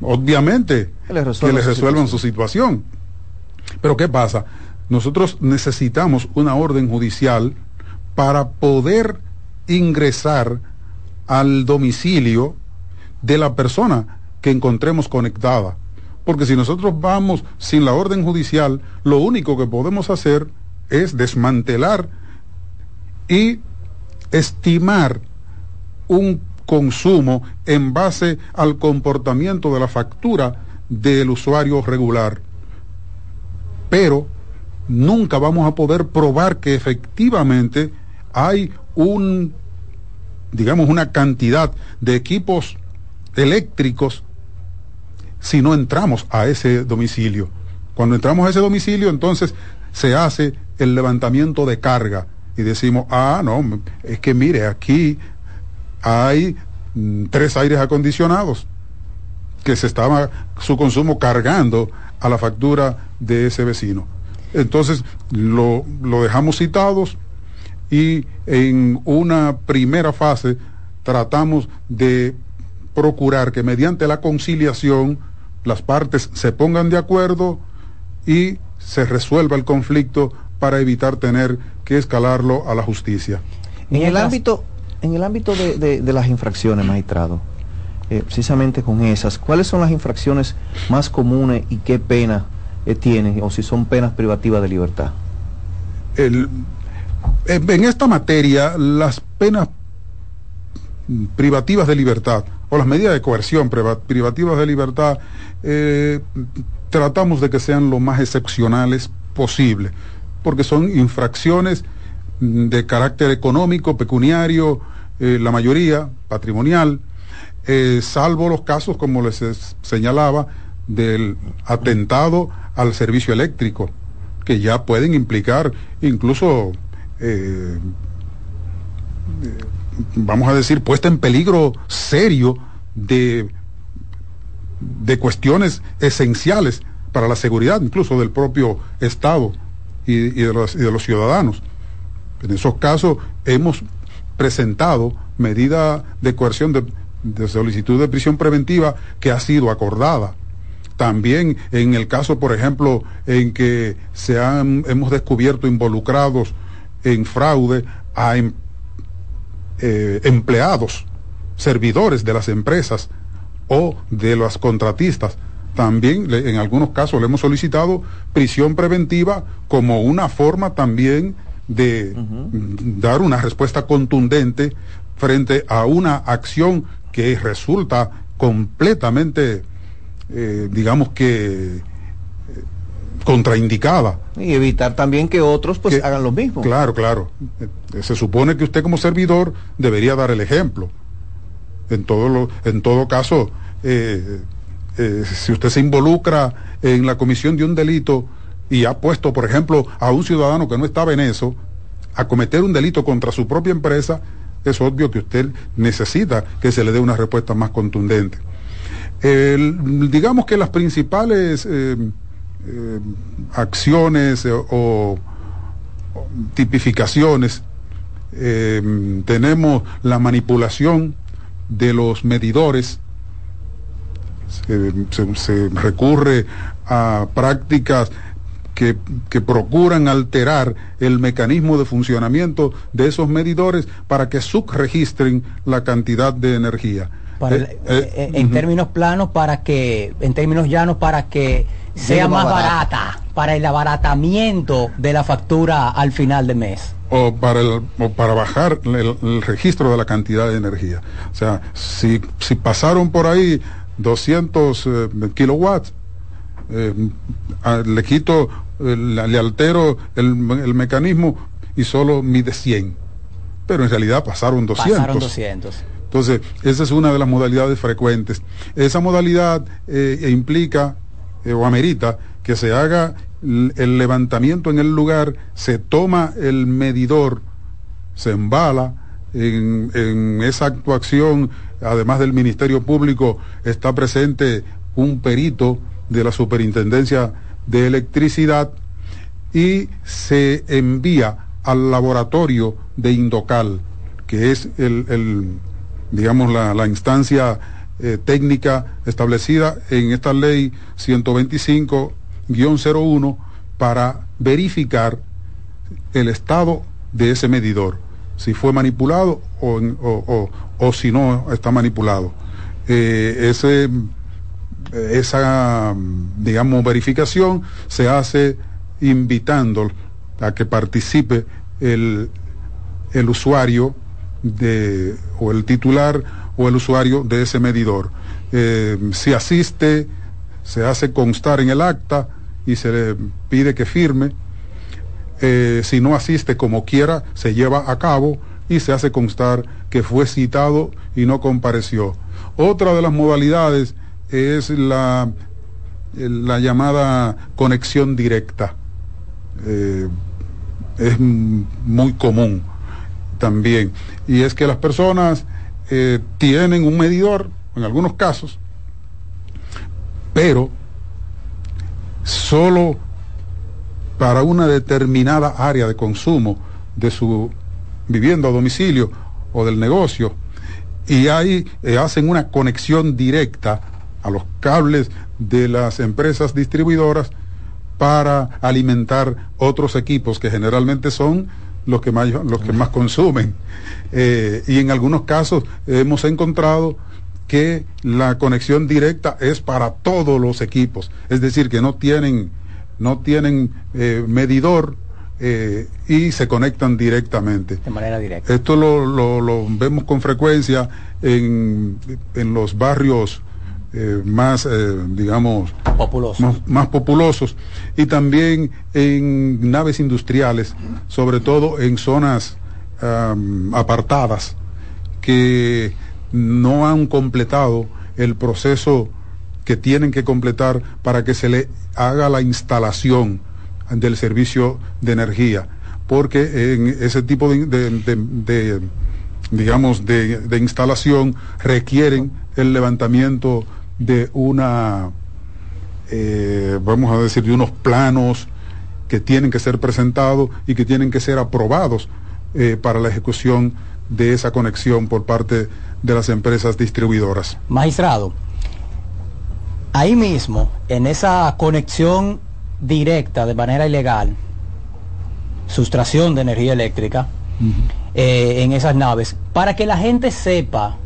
obviamente, Que les que resuelvan les su resuelvan su situación. Pero ¿qué pasa? Nosotros necesitamos una orden judicial para poder ingresar al domicilio de la persona que encontremos conectada. Porque si nosotros vamos sin la orden judicial, lo único que podemos hacer es desmantelar y estimar un consumo en base al comportamiento de la factura del usuario regular. Pero nunca vamos a poder probar que efectivamente hay un, digamos, una cantidad de equipos eléctricos si no entramos a ese domicilio. Cuando entramos a ese domicilio, entonces se hace el levantamiento de carga y decimos, ah, no, es que mire, aquí hay mm, tres aires acondicionados que se estaba su consumo cargando a la factura de ese vecino. Entonces lo, lo dejamos citados y en una primera fase tratamos de procurar que mediante la conciliación las partes se pongan de acuerdo y se resuelva el conflicto para evitar tener que escalarlo a la justicia. En el ámbito, en el ámbito de, de- de las infracciones, magistrado, eh, precisamente con esas, ¿cuáles son las infracciones más comunes y qué pena eh, tienen, o si son penas privativas de libertad? El- en esta materia, las penas privativas de libertad o las medidas de coerción priva- privativas de libertad, eh, tratamos de que sean lo más excepcionales posible, porque son infracciones de carácter económico, pecuniario, eh, la mayoría patrimonial, eh, salvo los casos, como les es- señalaba, del atentado al servicio eléctrico, que ya pueden implicar incluso, vamos a decir, puesta en peligro serio de, de cuestiones esenciales para la seguridad, incluso del propio Estado y, de los ciudadanos. En esos casos hemos presentado medida de coerción de, de solicitud de prisión preventiva que ha sido acordada. También en el caso, por ejemplo, en que se han, hemos descubierto involucrados en fraude a em- eh, empleados, servidores de las empresas o de las contratistas. También le- en algunos casos le hemos solicitado prisión preventiva como una forma también de dar una respuesta contundente frente a una acción que resulta completamente, eh, digamos que, contraindicada. Y evitar también que otros pues Que- hagan lo mismo. Claro, claro. Eh, Se supone que usted como servidor debería dar el ejemplo. En todo, lo, en todo caso, eh, eh, si usted se involucra en la comisión de un delito y ha puesto, por ejemplo, a un ciudadano que no estaba en eso, a cometer un delito contra su propia empresa, es obvio que usted necesita que se le dé una respuesta más contundente. El- digamos que las principales eh, eh, acciones o, tipificaciones eh, tenemos la manipulación de los medidores, se, se- se recurre a prácticas que, que, procuran alterar el mecanismo de funcionamiento de esos medidores para que subregistren la cantidad de energía. Para el, eh, eh, en uh -huh. términos planos, para que, en términos llanos, para que sea más barata. barata, para el abaratamiento de la factura al final de mes. O para, el, o para bajar el, el, registro de la cantidad de energía. O sea, si, si pasaron por ahí 200 eh, kilowatts, eh, a, le quito, le altero el, el, mecanismo y solo mide 100. Pero en realidad pasaron 200. Pasaron 200. Entonces, esa es una de las modalidades frecuentes. Esa modalidad eh, implica eh, o amerita que se haga el levantamiento en el lugar, se toma el medidor, se embala, en, esa actuación, además del Ministerio Público, está presente un perito de la Superintendencia de Electricidad y se envía al laboratorio de Indocal, que es el digamos, la, la instancia eh, técnica establecida en esta ley 125-01 para verificar el estado de ese medidor, si fue manipulado o, o, o, o si no está manipulado. Eh, ese, esa, digamos, verificación se hace invitando a que participe el, el usuario de, o el titular o el usuario de ese medidor. Eh, si asiste, se hace constar en el acta y se le pide que firme. Eh, si no asiste como quiera, se lleva a cabo y se hace constar que fue citado y no compareció. Otra de las modalidades es la, la llamada conexión directa. Eh, es muy común también. Y es que las personas eh, tienen un medidor, en algunos casos, pero solo para una determinada área de consumo de su vivienda o domicilio o del negocio y ahí eh, hacen una conexión directa a los cables de las empresas distribuidoras para alimentar otros equipos que generalmente son los que más, los que más consumen. Eh, y en algunos casos hemos encontrado que la conexión directa es para todos los equipos, es decir, que no tienen, no tienen eh, medidor eh, y se conectan directamente. De manera directa. Esto lo, lo, lo vemos con frecuencia en, en los barrios eh, más, eh, digamos, populosos. Más, más, populosos y también en naves industriales, sobre todo en zonas um, apartadas que no han completado el proceso que tienen que completar para que se le haga la instalación del servicio de energía, porque en ese tipo de, de, de, de digamos, de, instalación requieren el levantamiento de una, eh, vamos a decir, de unos planos que tienen que ser presentados y que tienen que ser aprobados eh, para la ejecución de esa conexión por parte de las empresas distribuidoras. Magistrado, ahí mismo, en esa conexión directa de manera ilegal, sustracción de energía eléctrica, uh -huh. eh, en esas naves, para que la gente sepa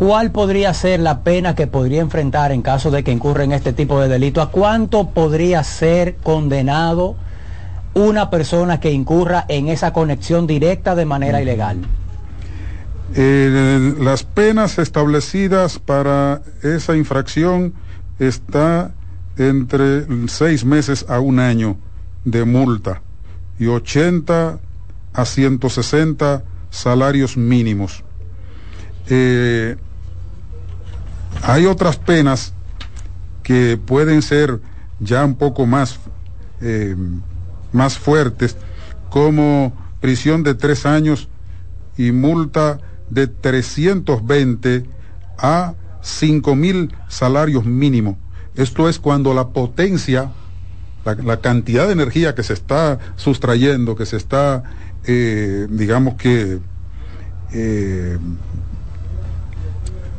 ¿Cuál podría ser la pena que podría enfrentar en caso de que incurra en este tipo de delito? ¿A cuánto podría ser condenado una persona que incurra en esa conexión directa de manera ilegal? Eh, las penas establecidas para esa infracción está entre seis meses a un año de multa y 80 a 160 salarios mínimos. Eh, hay otras penas que pueden ser ya un poco más, eh, más fuertes, como prisión de tres años y multa de 320 a 5 mil salarios mínimos. Esto es cuando la potencia, la, la, cantidad de energía que se está sustrayendo, que se está, eh, digamos que, eh,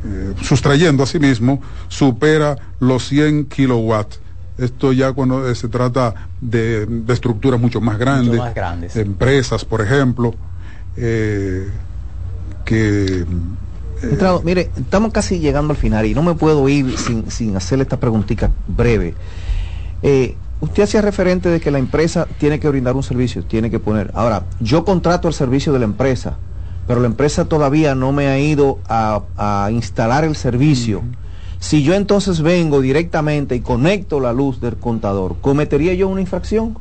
eh, sustrayendo a sí mismo, supera los 100 kilowatts. Esto ya cuando eh, se trata de, de estructuras mucho más grandes, más grandes. empresas, por ejemplo, eh, que... Entrado, mire, estamos casi llegando al final y no me puedo ir sin, sin hacerle esta preguntita breve. Eh, usted hacía referente de que la empresa tiene que brindar un servicio, tiene que poner. Ahora, yo contrato el servicio de la empresa, pero la empresa todavía no me ha ido a, a instalar el servicio. Si yo entonces vengo directamente y conecto la luz del contador, ¿cometería yo una infracción?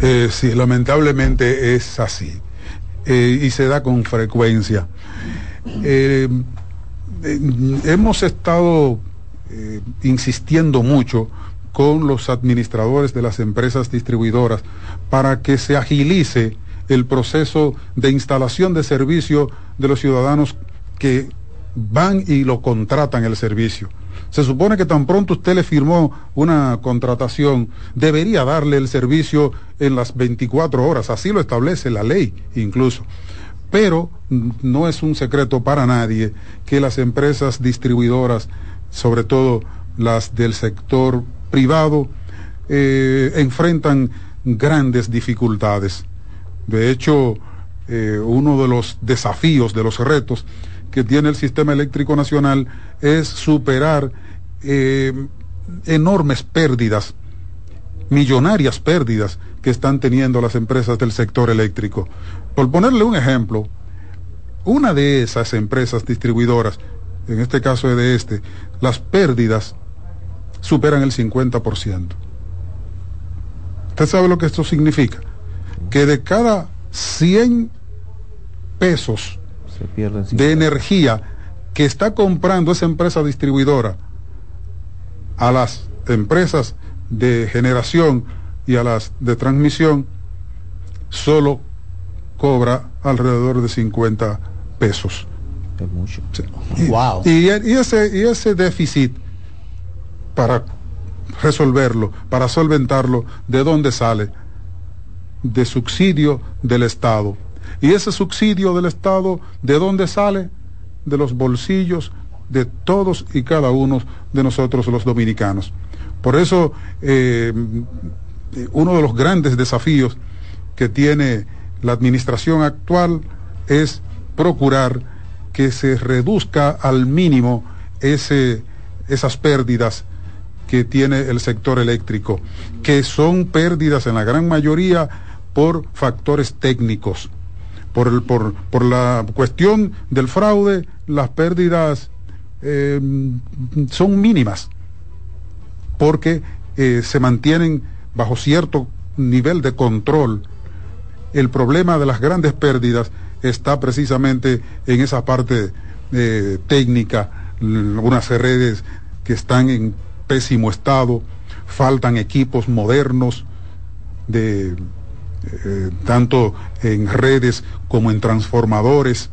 Eh, sí, lamentablemente es así. Eh, y se da con frecuencia. Eh, hemos estado insistiendo mucho con los administradores de las empresas distribuidoras para que se agilice el proceso de instalación de servicio de los ciudadanos que van y lo contratan el servicio. Se supone que tan pronto usted le firmó una contratación, debería darle el servicio en las 24 horas, así lo establece la ley incluso. Pero no es un secreto para nadie que las empresas distribuidoras, sobre todo las del sector privado, eh, enfrentan grandes dificultades. De hecho, eh, uno de los desafíos, de los retos que tiene el sistema eléctrico nacional es superar eh, enormes pérdidas, millonarias pérdidas que están teniendo las empresas del sector eléctrico. Por ponerle un ejemplo, una de esas empresas distribuidoras, en este caso de este, las pérdidas superan el 50%. ¿Usted sabe lo que esto significa? Que de cada 100 pesos Se pierden de energía que está comprando esa empresa distribuidora a las empresas de generación y a las de transmisión, solo cobra alrededor de 50 pesos. Es mucho. Y, Wow. y, y ese, y ese déficit, para resolverlo, para solventarlo, ¿de dónde sale? De subsidio del Estado. Y ese subsidio del Estado, ¿de dónde sale? De los bolsillos de todos y cada uno de nosotros los dominicanos. Por eso, eh, uno de los grandes desafíos que tiene la administración actual es procurar que se reduzca al mínimo ese, esas pérdidas que tiene el sector eléctrico, que son pérdidas en la gran mayoría por factores técnicos. Por, el, por, por la cuestión del fraude, las pérdidas eh, son mínimas, porque eh, se mantienen bajo cierto nivel de control. El problema de las grandes pérdidas está precisamente en esa parte eh, técnica, unas redes que están en pésimo estado, faltan equipos modernos de eh, tanto en redes como en transformadores,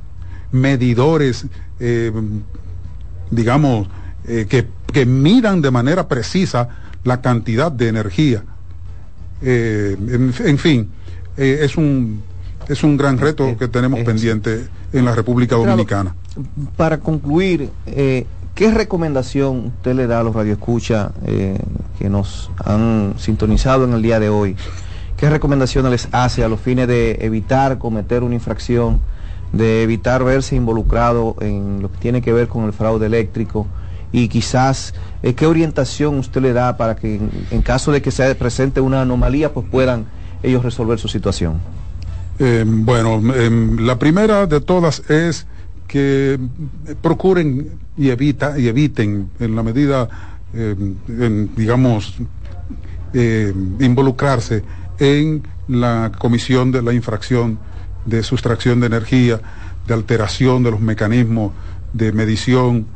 medidores, eh, digamos, eh, que, que midan de manera precisa la cantidad de energía. En, en fin, es un es un gran reto que tenemos pendiente en la República. Dominicana. Para concluir, eh, ¿qué recomendación usted le da a los radioescuchas que nos han sintonizado en el día de hoy? ¿Qué recomendaciones les hace a los fines de evitar cometer una infracción, de evitar verse involucrado en lo que tiene que ver con el fraude eléctrico? Y quizás, eh, ¿qué orientación usted le da para que en, caso de que se presente una anomalía, pues puedan ellos resolver su situación? Eh, bueno, em, la primera de todas es que procuren y evita y eviten en la medida, eh, digamos, eh, involucrarse en la comisión de la infracción de sustracción de energía, de alteración de los mecanismos de medición,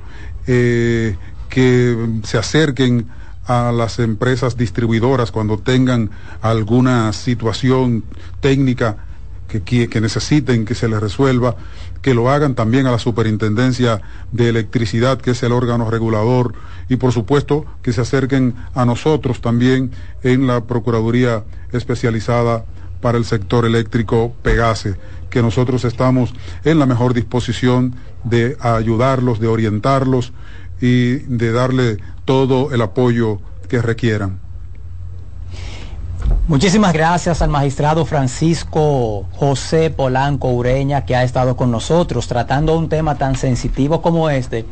eh, que se acerquen a las empresas distribuidoras cuando tengan alguna situación técnica que, que necesiten que se les resuelva, que lo hagan también a la Superintendencia de Electricidad, que es el órgano regulador, y por supuesto que se acerquen a nosotros también en la Procuraduría Especializada para el Sector Eléctrico Pegase, que nosotros estamos en la mejor disposición de ayudarlos, de orientarlos y de darle todo el apoyo que requieran. Muchísimas gracias al magistrado Francisco José Polanco Ureña que ha estado con nosotros tratando un tema tan sensitivo como este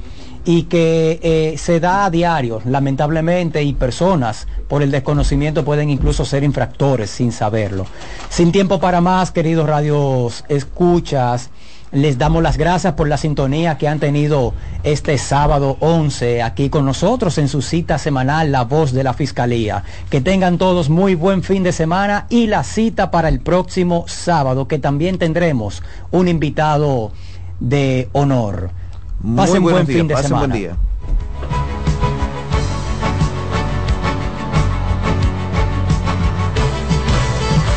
y que eh, se da a diario, lamentablemente, y personas por el desconocimiento pueden incluso ser infractores sin saberlo. Sin tiempo para más, queridos radios escuchas, les damos las gracias por la sintonía que han tenido este sábado 11 aquí con nosotros en su cita semanal La Voz de la Fiscalía. Que tengan todos muy buen fin de semana y la cita para el próximo sábado que también tendremos un invitado de honor. Pasen Muy buen fin de pasen semana. buen día.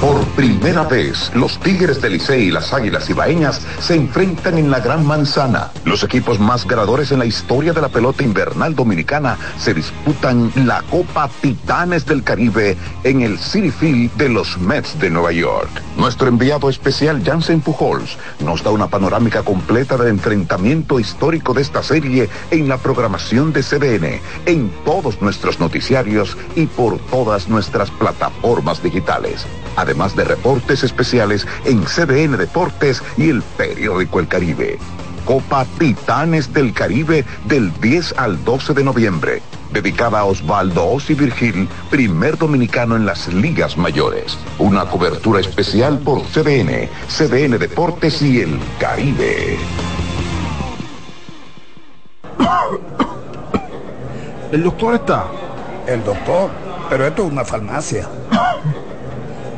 Por primera vez, los Tigres del Licey y las Águilas Ibaeñas se enfrentan en la Gran Manzana. Los equipos más ganadores en la historia de la pelota invernal dominicana se disputan la Copa Titanes del Caribe en el City Field de los Mets de Nueva York. Nuestro enviado especial Jansen Pujols nos da una panorámica completa del enfrentamiento histórico de esta serie en la programación de CDN, en todos nuestros noticiarios y por todas nuestras plataformas digitales además de reportes especiales en CDN Deportes y el periódico El Caribe. Copa Titanes del Caribe del 10 al 12 de noviembre, dedicada a Osvaldo Osi Virgil, primer dominicano en las ligas mayores. Una cobertura especial por CDN, CDN Deportes y El Caribe. ¿El doctor está? El doctor, pero esto es una farmacia.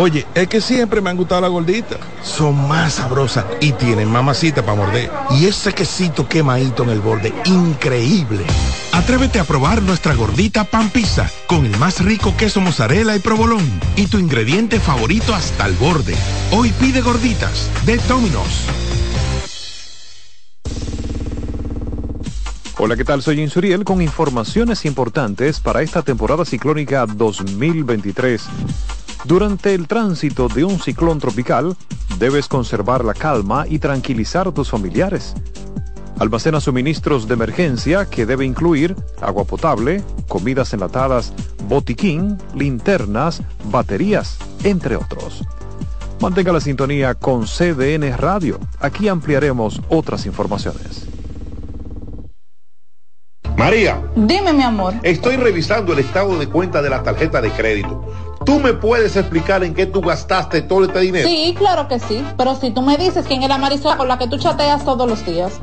Oye, es que siempre me han gustado las gorditas. Son más sabrosas y tienen mamacita para morder. Y ese quesito quemadito en el borde, increíble. Atrévete a probar nuestra gordita pan pizza con el más rico queso mozzarella y provolón y tu ingrediente favorito hasta el borde. Hoy pide gorditas de Domino's. Hola, ¿qué tal? Soy Insuriel con informaciones importantes para esta temporada ciclónica 2023. Durante el tránsito de un ciclón tropical, debes conservar la calma y tranquilizar a tus familiares. Almacena suministros de emergencia que debe incluir agua potable, comidas enlatadas, botiquín, linternas, baterías, entre otros. Mantenga la sintonía con CDN Radio. Aquí ampliaremos otras informaciones. María, Dime, mi amor. estoy revisando el estado de cuenta de la tarjeta de crédito. ¿Tú me puedes explicar en qué tú gastaste todo este dinero? Sí, claro que sí. Pero si tú me dices quién es la Marisol con la que tú chateas todos los días.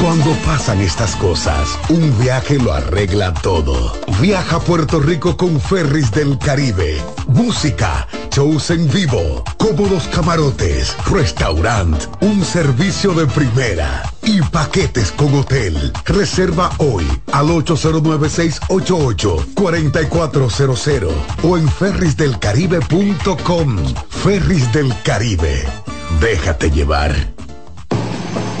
Cuando pasan estas cosas, un viaje lo arregla todo. Viaja a Puerto Rico con Ferris del Caribe. Música, shows en vivo, cómodos camarotes, restaurant, un servicio de primera y paquetes con hotel. Reserva hoy al 809-688-4400 o en ferrisdelcaribe.com. Ferris del Caribe. Déjate llevar.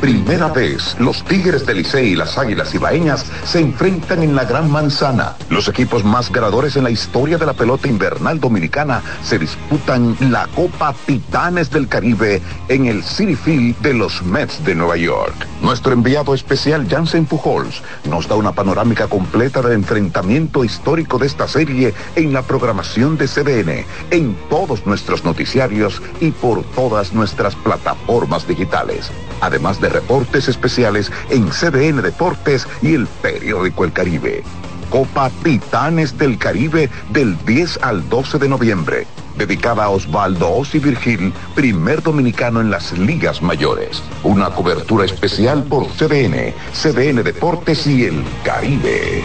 Primera vez, los Tigres del Licey y las Águilas Ibaeñas se enfrentan en la Gran Manzana. Los equipos más ganadores en la historia de la pelota invernal dominicana se disputan la Copa Titanes del Caribe en el City Field de los Mets de Nueva York. Nuestro enviado especial Jansen Pujols nos da una panorámica completa del enfrentamiento histórico de esta serie en la programación de CDN, en todos nuestros noticiarios y por todas nuestras plataformas digitales. Además de reportes especiales en CDN Deportes y el periódico El Caribe. Copa Titanes del Caribe del 10 al 12 de noviembre, dedicada a Osvaldo Osi Virgil, primer dominicano en las ligas mayores. Una cobertura especial por CDN, CDN Deportes y el Caribe.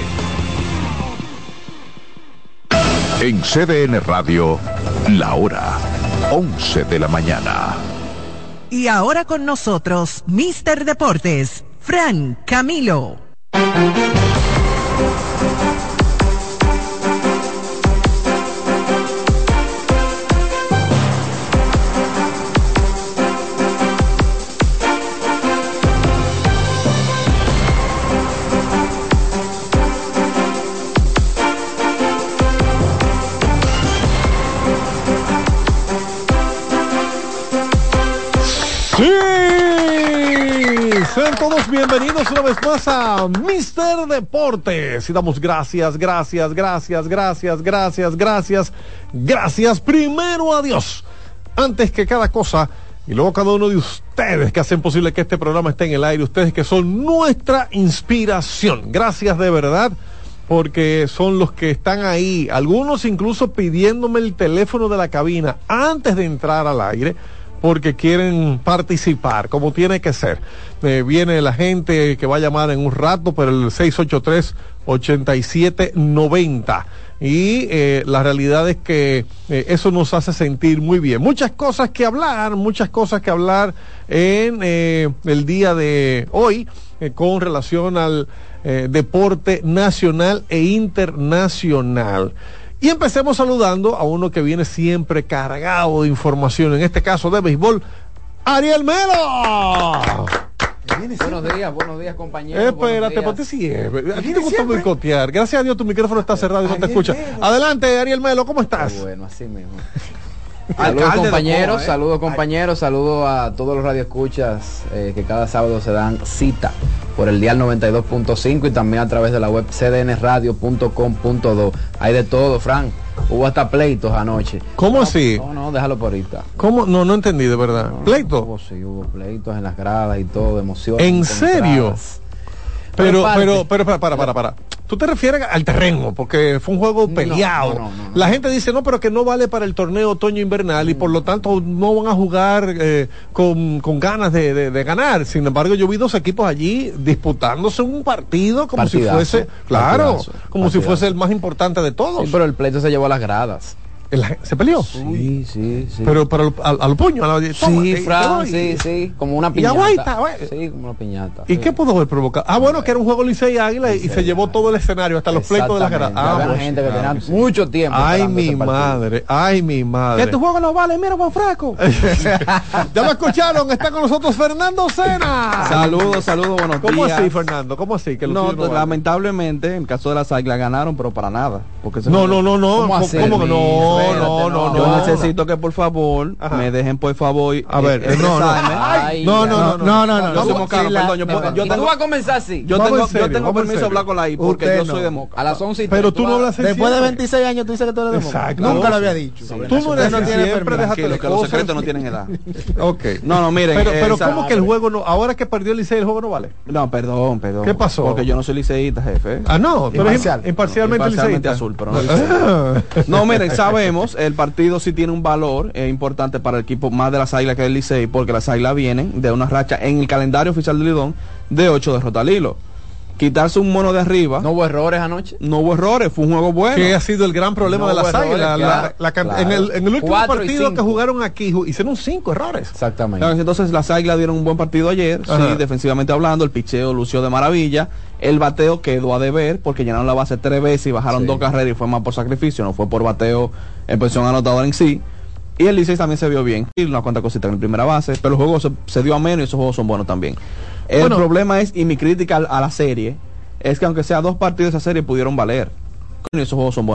En CDN Radio, la hora 11 de la mañana. Y ahora con nosotros, Mister Deportes, Fran Camilo. Todos bienvenidos una vez más a Mister Deportes. Y damos gracias, gracias, gracias, gracias, gracias, gracias, gracias primero a Dios. Antes que cada cosa, y luego cada uno de ustedes que hacen posible que este programa esté en el aire, ustedes que son nuestra inspiración. Gracias de verdad porque son los que están ahí, algunos incluso pidiéndome el teléfono de la cabina antes de entrar al aire porque quieren participar, como tiene que ser. Eh, viene la gente que va a llamar en un rato, pero el 683-8790. Y eh, la realidad es que eh, eso nos hace sentir muy bien. Muchas cosas que hablar, muchas cosas que hablar en eh, el día de hoy con relación al deporte nacional e internacional. Y empecemos saludando a uno que viene siempre cargado de información, en este caso de béisbol, Ariel Melo. Buenos días, buenos días compañeros. Espérate, ponte días. siempre. A ti te gusta boicotear. Gracias a Dios tu micrófono está cerrado y no te escucha. Adelante, Ariel Melo, ¿cómo estás? Bueno, así mismo. Saludos compañeros, ¿eh? saludos compañeros, saludos a todos los radioescuchas eh, que cada sábado se dan cita por el dial 92.5 y también a través de la web cdnradio.com.do. Hay de todo, Frank. Hubo hasta pleitos anoche. ¿Cómo No, así? No, no, déjalo por ahorita. ¿Cómo? No, no entendí de verdad. ¿Pleito? Hubo, sí, hubo pleitos en las gradas y todo, emociones. ¿En serio? encontradas. Pero, Pero pero, pero, para, para, para, para. Tú te refieres al terreno, porque fue un juego peleado. no, no, no, La gente dice, no, pero que no vale para el torneo otoño-invernal y por lo tanto no van a jugar eh, con, con ganas de, de- de ganar. Sin embargo, yo vi dos equipos allí disputándose un partido como si fuese, claro, partidazo, como si fuese el más importante de todos. Sí, pero el pleito se llevó a las gradas. ¿Se peleó? Sí, sí, sí. Pero, pero al, al puño, a la, toma, Sí, eh, Fran, sí, sí, como una Y piñata. agüita, güey. Sí, como una piñata. ¿Y qué pudo haber provocado? Ah, bueno, que era un juego Licey Águila y se llevó todo el escenario, hasta los pleitos de las gradas. Exactamente. Ah, Había pues, gente que claro tenía sí. mucho tiempo Ay, mi madre, ay, mi madre. Que tu juego no vale, mira Juan Franco. ya lo escucharon, está con nosotros Fernando Sena. Saludos, saludos, buenos ¿Cómo días. así, Fernando? ¿Cómo así? Que no, lamentablemente, en el caso de las águilas ganaron, pero para nada. Porque No, no, no, no. ¿Cómo? ¿Cómo que no? Espérate, No, no, Yo no. necesito que por favor me dejen por favor. A ver, eh, no, no. no, no, no, no, no, no, no. Yo perdón, yo, tengo, a comenzar así. yo tengo, permiso de hablar con la I porque yo no. soy demócrata. A las 11 y Pero tú no hablas Después de siempre. 26 años tú dices que tú eres demócrata. Exacto. Nunca lo había dicho. Tú no eres no de siempre, déjate de que los secretos no tienen edad. Ok. No, no, miren. Pero, pero ¿cómo que el juego no, ahora que perdió el Licey, el juego no vale? No, perdón, perdón. ¿Qué pasó? Porque yo no soy liceísta, jefe. Ah, no, im- imparcialmente imparcialmente liceísta. azul, pero no. No, miren, sabemos, el partido sí tiene un valor eh, importante para el equipo más de las águilas que el Licey, porque las águilas vienen de una racha en el calendario oficial de Lidón de 8 derrotas al hilo. Quitarse un mono de arriba. No hubo errores anoche. No hubo errores, fue un juego bueno. Que ha sido el gran problema No de las águilas. La- claro, la can- claro. en, el, en el último Cuatro partido que jugaron aquí, hicieron cinco errores. Exactamente. Entonces las águilas dieron un buen partido ayer, Ajá. sí, defensivamente hablando, el picheo lució de maravilla, el bateo quedó a deber porque llenaron la base tres veces y bajaron Sí. dos carreras y fue más por sacrificio, no fue por bateo en posición anotadora en sí. Y el Licey también se vio bien. Y una cuanta cosita en la primera base, pero el juego se, se dio a menos y esos juegos son buenos también. El Bueno. problema es, y mi crítica a, la serie, es que aunque sea dos partidos de esa serie pudieron valer. Y esos juegos son buenos.